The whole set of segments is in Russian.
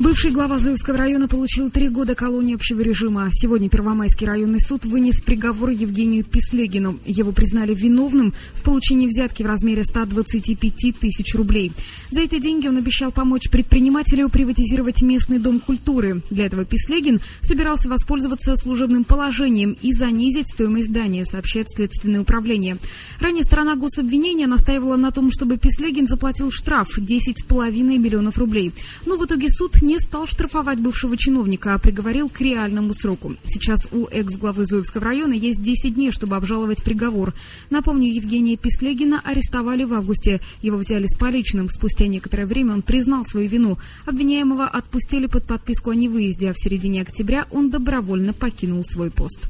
Бывший глава Зуевского района получил три года колонии общего режима. Сегодня Первомайский районный суд вынес приговор Евгению Пислегину. Его признали виновным в получении взятки в размере 125 тысяч рублей. За эти деньги он обещал помочь предпринимателю приватизировать местный дом культуры. Для этого Пислегин собирался воспользоваться служебным положением и занизить стоимость здания, сообщает Следственное управление. Ранее сторона гособвинения настаивала на том, чтобы Пислегин заплатил штраф 10,5 миллионов рублей. Но в итоге суд не стал штрафовать бывшего чиновника, а приговорил к реальному сроку. Сейчас у экс-главы Зуевского района есть 10 дней, чтобы обжаловать приговор. Напомню, Евгения Пислегина арестовали в августе. Его взяли с поличным. Спустя некоторое время он признал свою вину. Обвиняемого отпустили под подписку о невыезде, а в середине октября он добровольно покинул свой пост.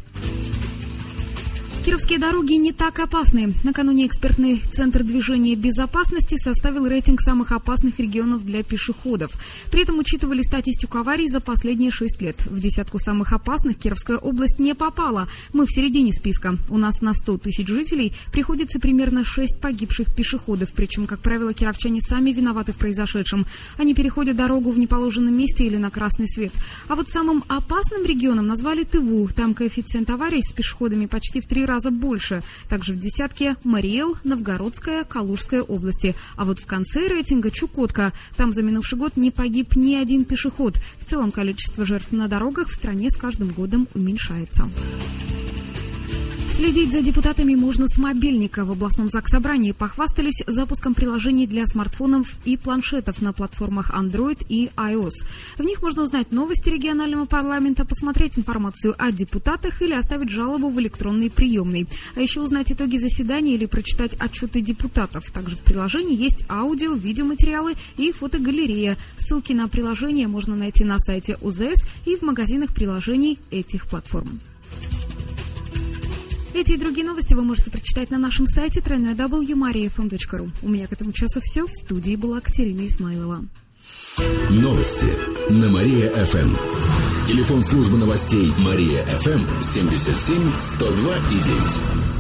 Кировские дороги не так опасны. Накануне экспертный центр движения безопасности составил рейтинг самых опасных регионов для пешеходов. При этом учитывали статистику аварий за последние шесть лет. В десятку самых опасных Кировская область не попала. Мы в середине списка. У нас на 100 тысяч жителей приходится примерно 6 погибших пешеходов. Причем, как правило, кировчане сами виноваты в произошедшем. Они переходят дорогу в неположенном месте или на красный свет. А вот самым опасным регионом назвали Тыву. Там коэффициент аварий с пешеходами почти в три раза раза больше. Также в десятке Мариэл, Новгородская, Калужская области. А вот в конце рейтинга Чукотка. Там за минувший год не погиб ни один пешеход. В целом количество жертв на дорогах в стране с каждым годом уменьшается. Следить за депутатами можно с мобильника. В областном ЗАГС-собрании похвастались запуском приложений для смартфонов и планшетов на платформах Android и iOS. В них можно узнать новости регионального парламента, посмотреть информацию о депутатах или оставить жалобу в электронной приемной. А еще узнать итоги заседания или прочитать отчеты депутатов. Также в приложении есть аудио, видеоматериалы и фотогалерея. Ссылки на приложение можно найти на сайте УЗС и в магазинах приложений этих платформ. Эти и другие новости вы можете прочитать на нашем сайте www.mariafm.ru. У меня к этому часу все. В студии была Катерина Исмайлова. Новости на Мария-ФМ. Телефон службы новостей Мария-ФМ 77 102 и 9.